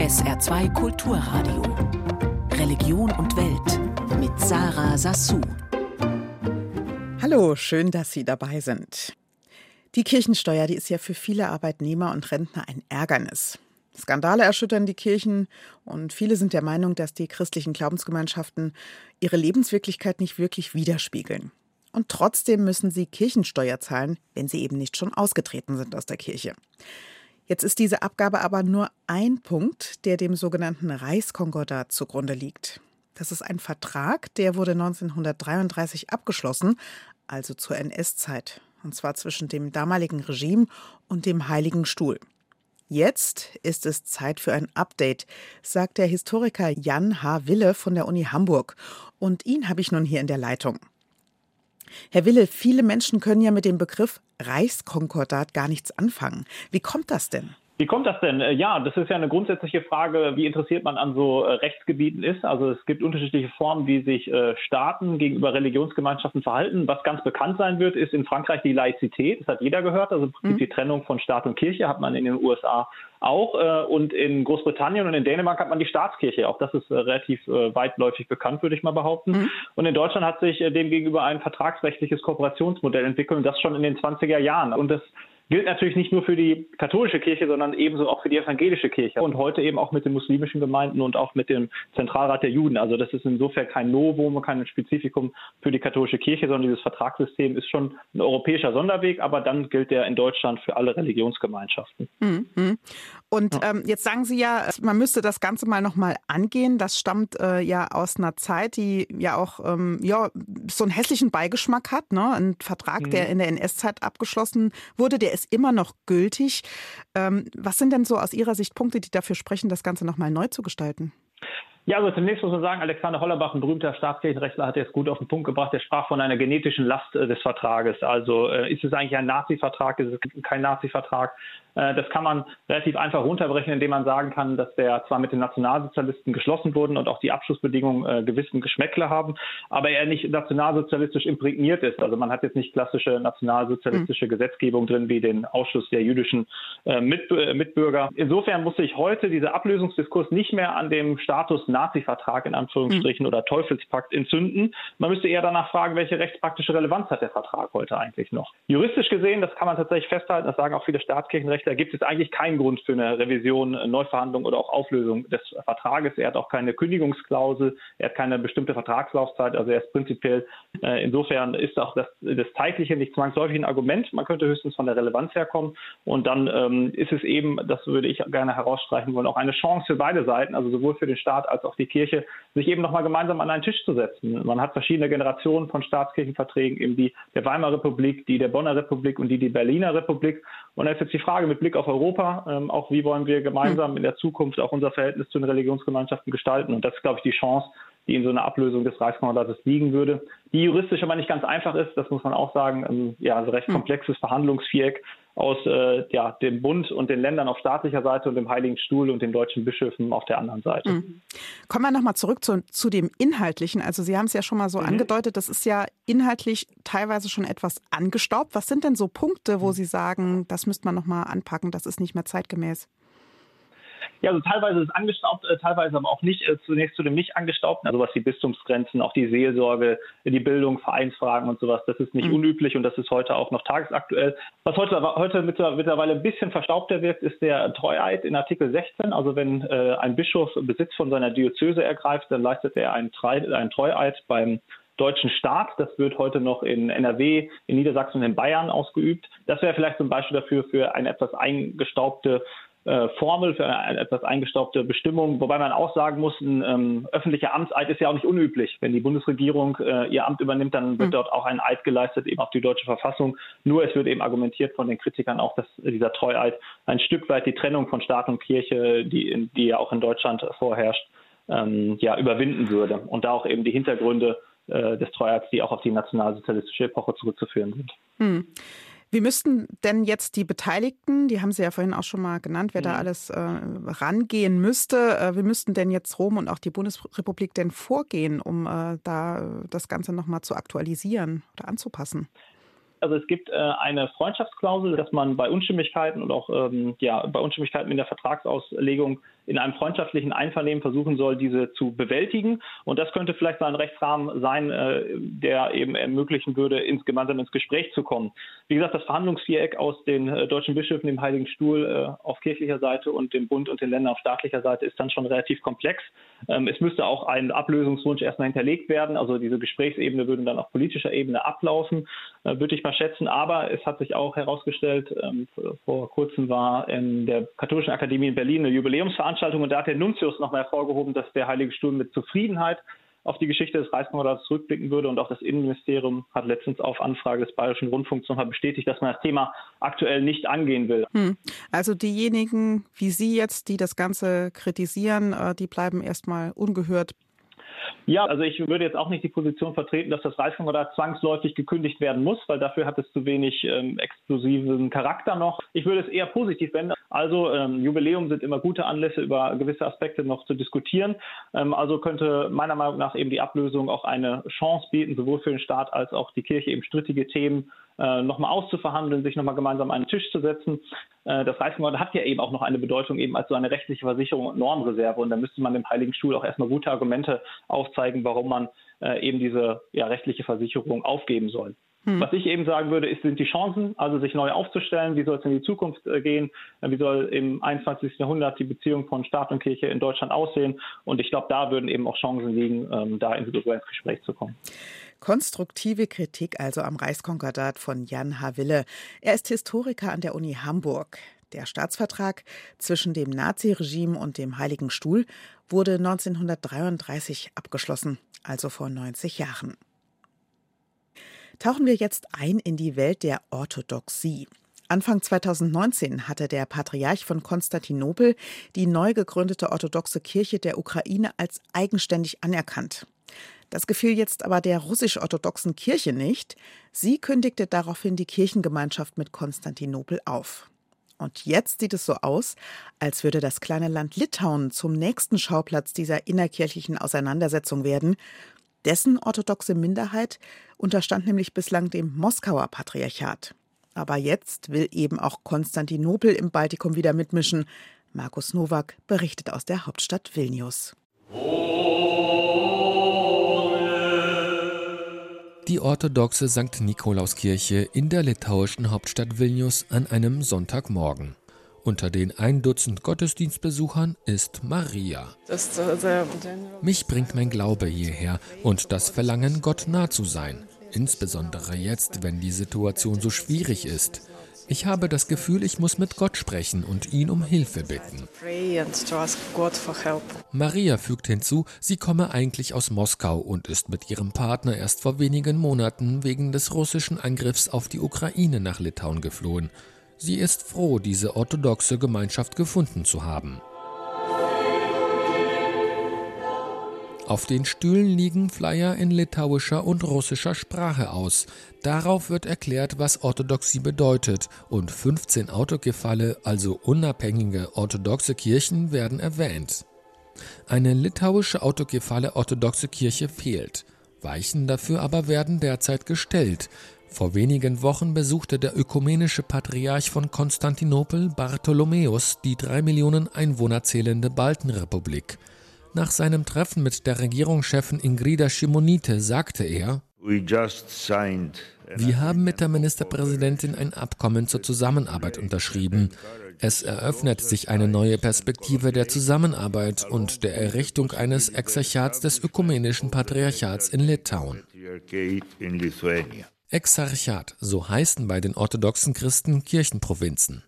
SR2 Kulturradio. Religion und Welt mit Sarah Sassou. Hallo, schön, dass Sie dabei sind. Die Kirchensteuer, die ist ja für viele Arbeitnehmer und Rentner ein Ärgernis. Skandale erschüttern die Kirchen und viele sind der Meinung, dass die christlichen Glaubensgemeinschaften ihre Lebenswirklichkeit nicht wirklich widerspiegeln. Und trotzdem müssen sie Kirchensteuer zahlen, wenn sie eben nicht schon ausgetreten sind aus der Kirche. Jetzt ist diese Abgabe aber nur ein Punkt, der dem sogenannten Reichskonkordat zugrunde liegt. Das ist ein Vertrag, der wurde 1933 abgeschlossen, also zur NS-Zeit, und zwar zwischen dem damaligen Regime und dem Heiligen Stuhl. Jetzt ist es Zeit für ein Update, sagt der Historiker Jan H. Wille von der Uni Hamburg. Und ihn habe ich nun hier in der Leitung. Herr Wille, viele Menschen können ja mit dem Begriff Reichskonkordat gar nichts anfangen. Wie kommt das denn? Wie kommt das denn? Äh, ja, das ist ja eine grundsätzliche Frage, wie interessiert man an so äh, Rechtsgebieten ist. Also es gibt unterschiedliche Formen, wie sich äh, Staaten gegenüber Religionsgemeinschaften verhalten. Was ganz bekannt sein wird, ist in Frankreich die Laizität. Das hat jeder gehört. Also im Prinzip mhm. die Trennung von Staat und Kirche hat man in den USA auch. Und in Großbritannien und in Dänemark hat man die Staatskirche. Auch das ist relativ weitläufig bekannt, würde ich mal behaupten. Mhm. Und in Deutschland hat sich demgegenüber ein vertragsrechtliches Kooperationsmodell entwickelt und das schon in den 20er Jahren. Und das gilt natürlich nicht nur für die katholische Kirche, sondern ebenso auch für die evangelische Kirche und heute eben auch mit den muslimischen Gemeinden und auch mit dem Zentralrat der Juden. Also das ist insofern kein Novum, kein Spezifikum für die katholische Kirche, sondern dieses Vertragssystem ist schon ein europäischer Sonderweg, aber dann gilt der in Deutschland für alle Religionsgemeinschaften. Mhm. Und ja. ähm, jetzt sagen Sie ja, man müsste das Ganze mal nochmal angehen. Das stammt äh, ja aus einer Zeit, die ja auch ähm, ja, so einen hässlichen Beigeschmack hat. Ne? Ein Vertrag, mhm. der in der NS-Zeit abgeschlossen wurde, der ist immer noch gültig. Ähm, was sind denn so aus Ihrer Sicht Punkte, die dafür sprechen, das Ganze nochmal neu zu gestalten? Ja, also zunächst muss man sagen, Alexander Hollerbach, ein berühmter Staatskirchenrechtler, hat jetzt gut auf den Punkt gebracht. Er sprach von einer genetischen Last äh, des Vertrages. Also äh, ist es eigentlich ein Nazi-Vertrag, ist es kein Nazi-Vertrag? Äh, das kann man relativ einfach runterbrechen, indem man sagen kann, dass der zwar mit den Nationalsozialisten geschlossen wurden und auch die Abschlussbedingungen gewissen Geschmäckle haben, aber er nicht nationalsozialistisch imprägniert ist. Also man hat jetzt nicht klassische nationalsozialistische mhm. Gesetzgebung drin wie den Ausschluss der jüdischen Mit, Mitbürger. Insofern muss sich heute dieser Ablösungsdiskurs nicht mehr an dem Status Nazi-Vertrag in Anführungsstrichen mhm. oder Teufelspakt entzünden. Man müsste eher danach fragen, welche rechtspraktische Relevanz hat der Vertrag heute eigentlich noch. Juristisch gesehen, das kann man tatsächlich festhalten, das sagen auch viele Staatskirchenrechtler, gibt es eigentlich keinen Grund für eine Revision, Neuverhandlung oder auch Auflösung des Vertrages. Er hat auch keine Kündigungsklausel, er hat keine bestimmte Vertragslaufzeit, also er ist prinzipiell, äh, insofern ist auch das, das Zeitliche nicht zwangsläufig ein Argument. Man könnte höchstens von der Relevanz herkommen und dann ähm, ist es eben, das würde ich gerne herausstreichen wollen, auch eine Chance für beide Seiten, also sowohl für den Staat als auch die Kirche, sich eben nochmal gemeinsam an einen Tisch zu setzen. Man hat verschiedene Generationen von Staatskirchenverträgen, eben die der Weimarer Republik, die der Bonner Republik und die die Berliner Republik. Und da ist jetzt die Frage mit Blick auf Europa, ähm, auch wie wollen wir gemeinsam in der Zukunft auch unser Verhältnis zu den Religionsgemeinschaften gestalten. Und das ist, glaube ich, die Chance, die in so einer Ablösung des Reichskonkordates liegen würde, die juristisch aber nicht ganz einfach ist, das muss man auch sagen, ähm, ja, also recht hm. komplexes Verhandlungsviereck aus äh, ja, dem Bund und den Ländern auf staatlicher Seite und dem Heiligen Stuhl und den deutschen Bischöfen auf der anderen Seite. Mhm. Kommen wir nochmal zurück zu, zu dem Inhaltlichen. Also Sie haben es ja schon mal so mhm. angedeutet, das ist ja inhaltlich teilweise schon etwas angestaubt. Was sind denn so Punkte, wo mhm. Sie sagen, das müsste man nochmal anpacken, das ist nicht mehr zeitgemäß? Ja, also teilweise ist es angestaubt, äh, teilweise aber auch nicht. Äh, zunächst zu dem nicht angestaubten, also was die Bistumsgrenzen, auch die Seelsorge, die Bildung, Vereinsfragen und sowas, das ist nicht mhm. unüblich und das ist heute auch noch tagesaktuell. Was heute, heute mittlerweile ein bisschen verstaubter wirkt, ist der Treueid in Artikel 16. Also wenn äh, ein Bischof Besitz von seiner Diözese ergreift, dann leistet er einen, einen Treueid beim deutschen Staat. Das wird heute noch in NRW, in Niedersachsen und in Bayern ausgeübt. Das wäre vielleicht zum Beispiel dafür für eine etwas eingestaubte äh, Formel für eine etwas eingestaubte Bestimmung, wobei man auch sagen muss, ein ähm, öffentlicher Amtseid ist ja auch nicht unüblich. Wenn die Bundesregierung äh, ihr Amt übernimmt, dann wird mhm. dort auch ein Eid geleistet, eben auf die deutsche Verfassung. Nur es wird eben argumentiert von den Kritikern auch, dass dieser Treueid ein Stück weit die Trennung von Staat und Kirche, die, die ja auch in Deutschland vorherrscht, ähm, ja, überwinden würde. Und da auch eben die Hintergründe äh, des Treueids, die auch auf die nationalsozialistische Epoche zurückzuführen sind. Mhm. Wie müssten denn jetzt die Beteiligten, die haben Sie ja vorhin auch schon mal genannt, wer ja. da mhm. alles äh, rangehen müsste, äh, wie müssten denn jetzt Rom und auch die Bundesrepublik denn vorgehen, um äh, da das Ganze nochmal zu aktualisieren oder anzupassen? Also es gibt äh, eine Freundschaftsklausel, dass man bei Unstimmigkeiten und auch ähm, ja, bei Unstimmigkeiten in der Vertragsauslegung in einem freundschaftlichen Einvernehmen versuchen soll, diese zu bewältigen. Und das könnte vielleicht so ein Rechtsrahmen sein, äh, der eben ermöglichen würde, ins, gemeinsam ins Gespräch zu kommen. Wie gesagt, das Verhandlungsviereck aus den äh, deutschen Bischöfen, dem Heiligen Stuhl äh, auf kirchlicher Seite und dem Bund und den Ländern auf staatlicher Seite ist dann schon relativ komplex. Ähm, es müsste auch ein Ablösungswunsch erstmal hinterlegt werden. Also diese Gesprächsebene würde dann auf politischer Ebene ablaufen, äh, würde ich mal schätzen. Aber es hat sich auch herausgestellt, ähm, vor kurzem war in der Katholischen Akademie in Berlin eine Jubiläumsveranstaltung und da hat der Nuntius nochmal hervorgehoben, dass der Heilige Stuhl mit Zufriedenheit auf die Geschichte des Reichskonkordates zurückblicken würde. Und auch das Innenministerium hat letztens auf Anfrage des Bayerischen Rundfunks nochmal bestätigt, dass man das Thema aktuell nicht angehen will. Hm. Also diejenigen wie Sie jetzt, die das Ganze kritisieren, äh, die bleiben erstmal ungehört. Ja, also ich würde jetzt auch nicht die Position vertreten, dass das Reichskonkordat zwangsläufig gekündigt werden muss, weil dafür hat es zu wenig ähm, explosiven Charakter noch. Ich würde es eher positiv wenden. Also ähm, Jubiläum sind immer gute Anlässe, über gewisse Aspekte noch zu diskutieren. Ähm, also könnte meiner Meinung nach eben die Ablösung auch eine Chance bieten, sowohl für den Staat als auch die Kirche eben strittige Themen äh, nochmal auszuverhandeln, sich nochmal gemeinsam an einen Tisch zu setzen. Äh, das Reichskonkordat hat ja eben auch noch eine Bedeutung eben als so eine rechtliche Versicherung und Normreserve. Und da müsste man dem Heiligen Stuhl auch erstmal gute Argumente aufzeigen, warum man äh, eben diese ja, rechtliche Versicherung aufgeben soll. Hm. Was ich eben sagen würde, ist, sind die Chancen, also sich neu aufzustellen. Wie soll es in die Zukunft gehen? Wie soll im 21. Jahrhundert die Beziehung von Staat und Kirche in Deutschland aussehen? Und ich glaube, da würden eben auch Chancen liegen, ähm, da individuell ins Gespräch zu kommen. Konstruktive Kritik also am Reichskonkordat von Jan Haville. Er ist Historiker an der Uni Hamburg. Der Staatsvertrag zwischen dem Naziregime und dem Heiligen Stuhl wurde 1933 abgeschlossen, also vor 90 Jahren. Tauchen wir jetzt ein in die Welt der Orthodoxie. Anfang 2019 hatte der Patriarch von Konstantinopel die neu gegründete orthodoxe Kirche der Ukraine als eigenständig anerkannt. Das gefiel jetzt aber der russisch-orthodoxen Kirche nicht. Sie kündigte daraufhin die Kirchengemeinschaft mit Konstantinopel auf. Und jetzt sieht es so aus, als würde das kleine Land Litauen zum nächsten Schauplatz dieser innerkirchlichen Auseinandersetzung werden. Dessen orthodoxe Minderheit unterstand nämlich bislang dem Moskauer Patriarchat. Aber jetzt will eben auch Konstantinopel im Baltikum wieder mitmischen. Markus Nowak berichtet aus der Hauptstadt Vilnius. Die orthodoxe St. Nikolauskirche in der litauischen Hauptstadt Vilnius an einem Sonntagmorgen. Unter den ein Dutzend Gottesdienstbesuchern ist Maria. Mich bringt mein Glaube hierher und das Verlangen, Gott nah zu sein. Insbesondere jetzt, wenn die Situation so schwierig ist. Ich habe das Gefühl, ich muss mit Gott sprechen und ihn um Hilfe bitten. Maria fügt hinzu, sie komme eigentlich aus Moskau und ist mit ihrem Partner erst vor wenigen Monaten wegen des russischen Angriffs auf die Ukraine nach Litauen geflohen. Sie ist froh, diese orthodoxe Gemeinschaft gefunden zu haben. Auf den Stühlen liegen Flyer in litauischer und russischer Sprache aus. Darauf wird erklärt, was Orthodoxie bedeutet und 15 Autokefalle, also unabhängige orthodoxe Kirchen, werden erwähnt. Eine litauische autokephale orthodoxe Kirche fehlt. Weichen dafür aber werden derzeit gestellt. Vor wenigen Wochen besuchte der ökumenische Patriarch von Konstantinopel Bartholomäus die drei Millionen Einwohner zählende Baltenrepublik. Nach seinem Treffen mit der Regierungschefin Ingrida Shimonite sagte er, wir haben mit der Ministerpräsidentin ein Abkommen zur Zusammenarbeit unterschrieben. Es eröffnet sich eine neue Perspektive der Zusammenarbeit und der Errichtung eines Exarchats des ökumenischen Patriarchats in Litauen. Exarchat, so heißen bei den orthodoxen Christen Kirchenprovinzen.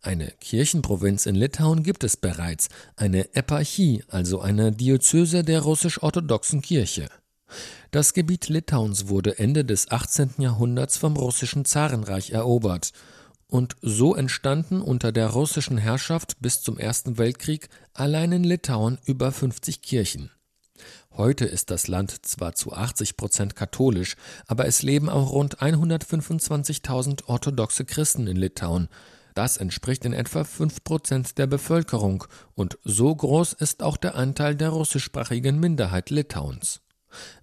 Eine Kirchenprovinz in Litauen gibt es bereits, eine Eparchie, also eine Diözese der russisch-orthodoxen Kirche. Das Gebiet Litauens wurde Ende des 18. Jahrhunderts vom russischen Zarenreich erobert. Und so entstanden unter der russischen Herrschaft bis zum Ersten Weltkrieg allein in Litauen über 50 Kirchen. Heute ist das Land zwar zu 80 Prozent katholisch, aber es leben auch rund 125.000 orthodoxe Christen in Litauen, das entspricht in etwa 5 Prozent der Bevölkerung und so groß ist auch der Anteil der russischsprachigen Minderheit Litauens.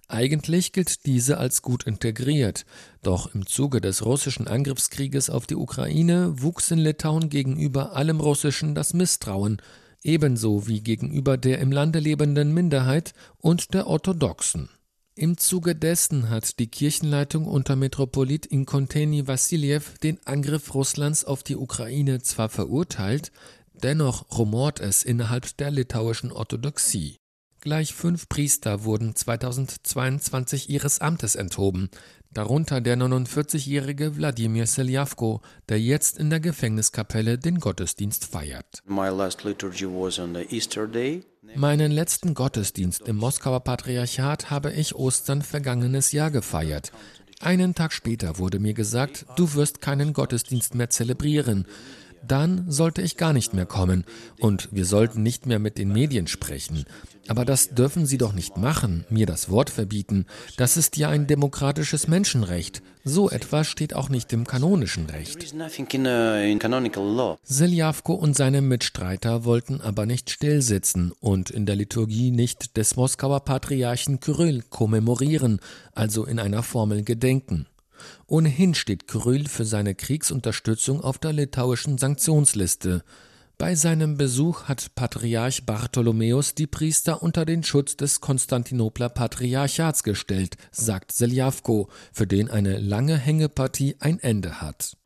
Eigentlich gilt diese als gut integriert. Doch im Zuge des russischen Angriffskrieges auf die Ukraine wuchs in Litauen gegenüber allem Russischen das Misstrauen, ebenso wie gegenüber der im Lande lebenden Minderheit und der Orthodoxen. Im Zuge dessen hat die Kirchenleitung unter Metropolit Inkonteni Wassiljew den Angriff Russlands auf die Ukraine zwar verurteilt, dennoch rumort es innerhalb der litauischen Orthodoxie. Gleich fünf Priester wurden 2022 ihres Amtes enthoben, darunter der 49-jährige Wladimir Seljavko, der jetzt in der Gefängniskapelle den Gottesdienst feiert. Meinen letzten Gottesdienst im Moskauer Patriarchat habe ich Ostern vergangenes Jahr gefeiert. Einen Tag später wurde mir gesagt, du wirst keinen Gottesdienst mehr zelebrieren dann sollte ich gar nicht mehr kommen und wir sollten nicht mehr mit den Medien sprechen. Aber das dürfen Sie doch nicht machen, mir das Wort verbieten. Das ist ja ein demokratisches Menschenrecht. So etwas steht auch nicht im kanonischen Recht. Seljavko und seine Mitstreiter wollten aber nicht stillsitzen und in der Liturgie nicht des Moskauer Patriarchen Kyrill kommemorieren, also in einer Formel gedenken. Ohnehin steht Kyrill für seine Kriegsunterstützung auf der litauischen Sanktionsliste. Bei seinem Besuch hat Patriarch Bartholomäus die Priester unter den Schutz des Konstantinopler Patriarchats gestellt, sagt Seljavko, für den eine lange Hängepartie ein Ende hat.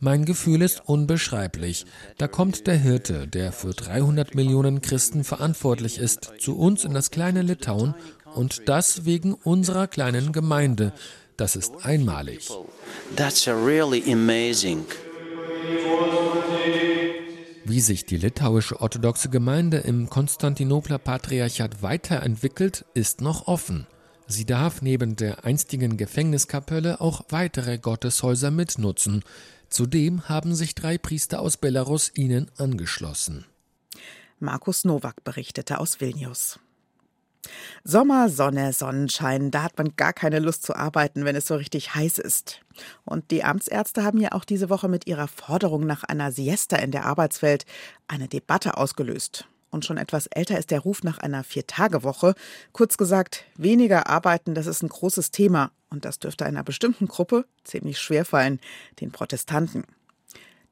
Mein Gefühl ist unbeschreiblich. Da kommt der Hirte, der für 300 Millionen Christen verantwortlich ist, zu uns in das kleine Litauen und das wegen unserer kleinen Gemeinde. Das ist einmalig. Wie sich die litauische orthodoxe Gemeinde im Konstantinopler Patriarchat weiterentwickelt, ist noch offen. Sie darf neben der einstigen Gefängniskapelle auch weitere Gotteshäuser mitnutzen. Zudem haben sich drei Priester aus Belarus ihnen angeschlossen. Markus Nowak berichtete aus Vilnius. Sommer, Sonne, Sonnenschein, da hat man gar keine Lust zu arbeiten, wenn es so richtig heiß ist. Und die Amtsärzte haben ja auch diese Woche mit ihrer Forderung nach einer Siesta in der Arbeitswelt eine Debatte ausgelöst. Und schon etwas älter ist der Ruf nach einer Vier-Tage-Woche. Kurz gesagt, weniger arbeiten, das ist ein großes Thema. Und das dürfte einer bestimmten Gruppe ziemlich schwer fallen, den Protestanten.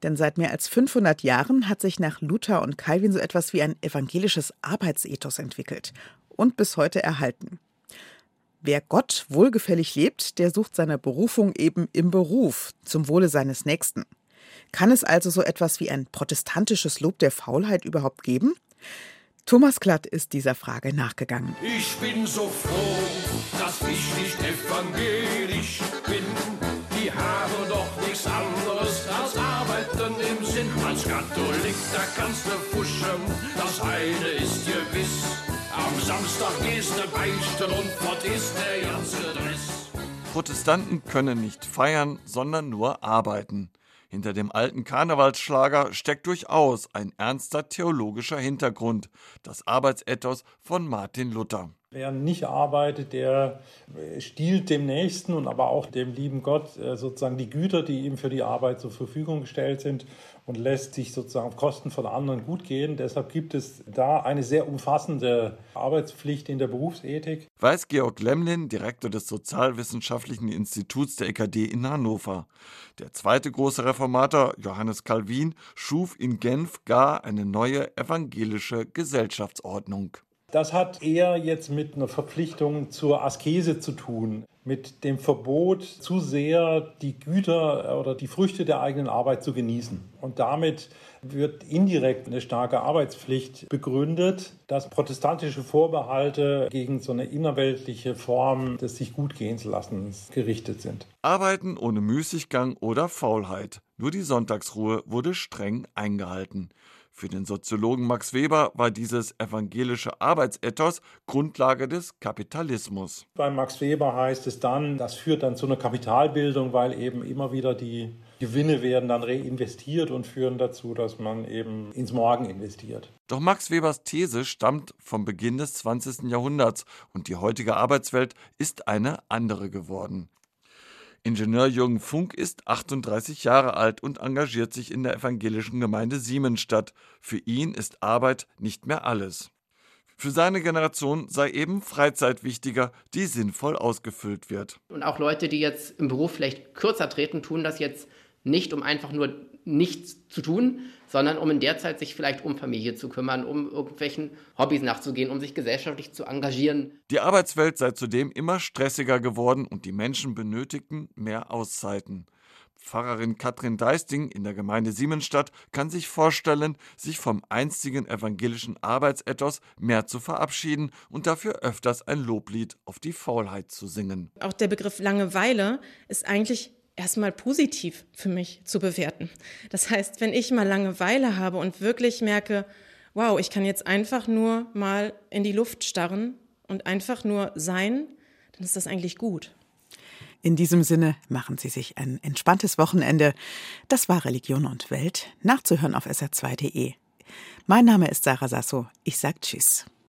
Denn seit mehr als 500 Jahren hat sich nach Luther und Calvin so etwas wie ein evangelisches Arbeitsethos entwickelt und bis heute erhalten. Wer Gott wohlgefällig lebt, der sucht seine Berufung eben im Beruf, zum Wohle seines Nächsten. Kann es also so etwas wie ein protestantisches Lob der Faulheit überhaupt geben? Thomas Klatt ist dieser Frage nachgegangen. Ich bin so froh, dass ich nicht evangelisch bin. Die haben doch nichts anderes als Arbeiten im Sinn. Als Katholik, da kannst du fuschen, das eine ist gewiss. Am Samstag gehst du beichten und fort ist der ganze Dress. Protestanten können nicht feiern, sondern nur arbeiten. Hinter dem alten Karnevalsschlager steckt durchaus ein ernster theologischer Hintergrund, das Arbeitsethos von Martin Luther. Wer nicht arbeitet, der stiehlt dem Nächsten und aber auch dem lieben Gott äh, sozusagen die Güter, die ihm für die Arbeit zur Verfügung gestellt sind und lässt sich sozusagen auf Kosten von anderen gut gehen. Deshalb gibt es da eine sehr umfassende Arbeitspflicht in der Berufsethik. Weiß Georg Lemlin, Direktor des Sozialwissenschaftlichen Instituts der EKD in Hannover. Der zweite große Reformator, Johannes Calvin, schuf in Genf gar eine neue evangelische Gesellschaftsordnung. Das hat eher jetzt mit einer Verpflichtung zur Askese zu tun, mit dem Verbot, zu sehr die Güter oder die Früchte der eigenen Arbeit zu genießen. Und damit wird indirekt eine starke Arbeitspflicht begründet, dass protestantische Vorbehalte gegen so eine innerweltliche Form des sich gut gehen zu lassen gerichtet sind. Arbeiten ohne Müßiggang oder Faulheit. Nur die Sonntagsruhe wurde streng eingehalten. Für den Soziologen Max Weber war dieses evangelische Arbeitsethos Grundlage des Kapitalismus. Bei Max Weber heißt es dann, das führt dann zu einer Kapitalbildung, weil eben immer wieder die Gewinne werden dann reinvestiert und führen dazu, dass man eben ins Morgen investiert. Doch Max Webers These stammt vom Beginn des 20. Jahrhunderts und die heutige Arbeitswelt ist eine andere geworden. Ingenieur Jürgen Funk ist 38 Jahre alt und engagiert sich in der evangelischen Gemeinde Siemensstadt. Für ihn ist Arbeit nicht mehr alles. Für seine Generation sei eben Freizeit wichtiger, die sinnvoll ausgefüllt wird. Und auch Leute, die jetzt im Beruf vielleicht kürzer treten, tun das jetzt nicht, um einfach nur nichts zu tun, sondern um in der Zeit sich vielleicht um Familie zu kümmern, um irgendwelchen Hobbys nachzugehen, um sich gesellschaftlich zu engagieren. Die Arbeitswelt sei zudem immer stressiger geworden und die Menschen benötigten mehr Auszeiten. Pfarrerin Katrin Deisting in der Gemeinde Siemensstadt kann sich vorstellen, sich vom einstigen evangelischen Arbeitsethos mehr zu verabschieden und dafür öfters ein Loblied auf die Faulheit zu singen. Auch der Begriff Langeweile ist eigentlich erstmal positiv für mich zu bewerten. Das heißt, wenn ich mal Langeweile habe und wirklich merke, wow, ich kann jetzt einfach nur mal in die Luft starren und einfach nur sein, dann ist das eigentlich gut. In diesem Sinne machen Sie sich ein entspanntes Wochenende. Das war Religion und Welt, nachzuhören auf sr2.de. Mein Name ist Sarah Sasso. Ich sag Tschüss.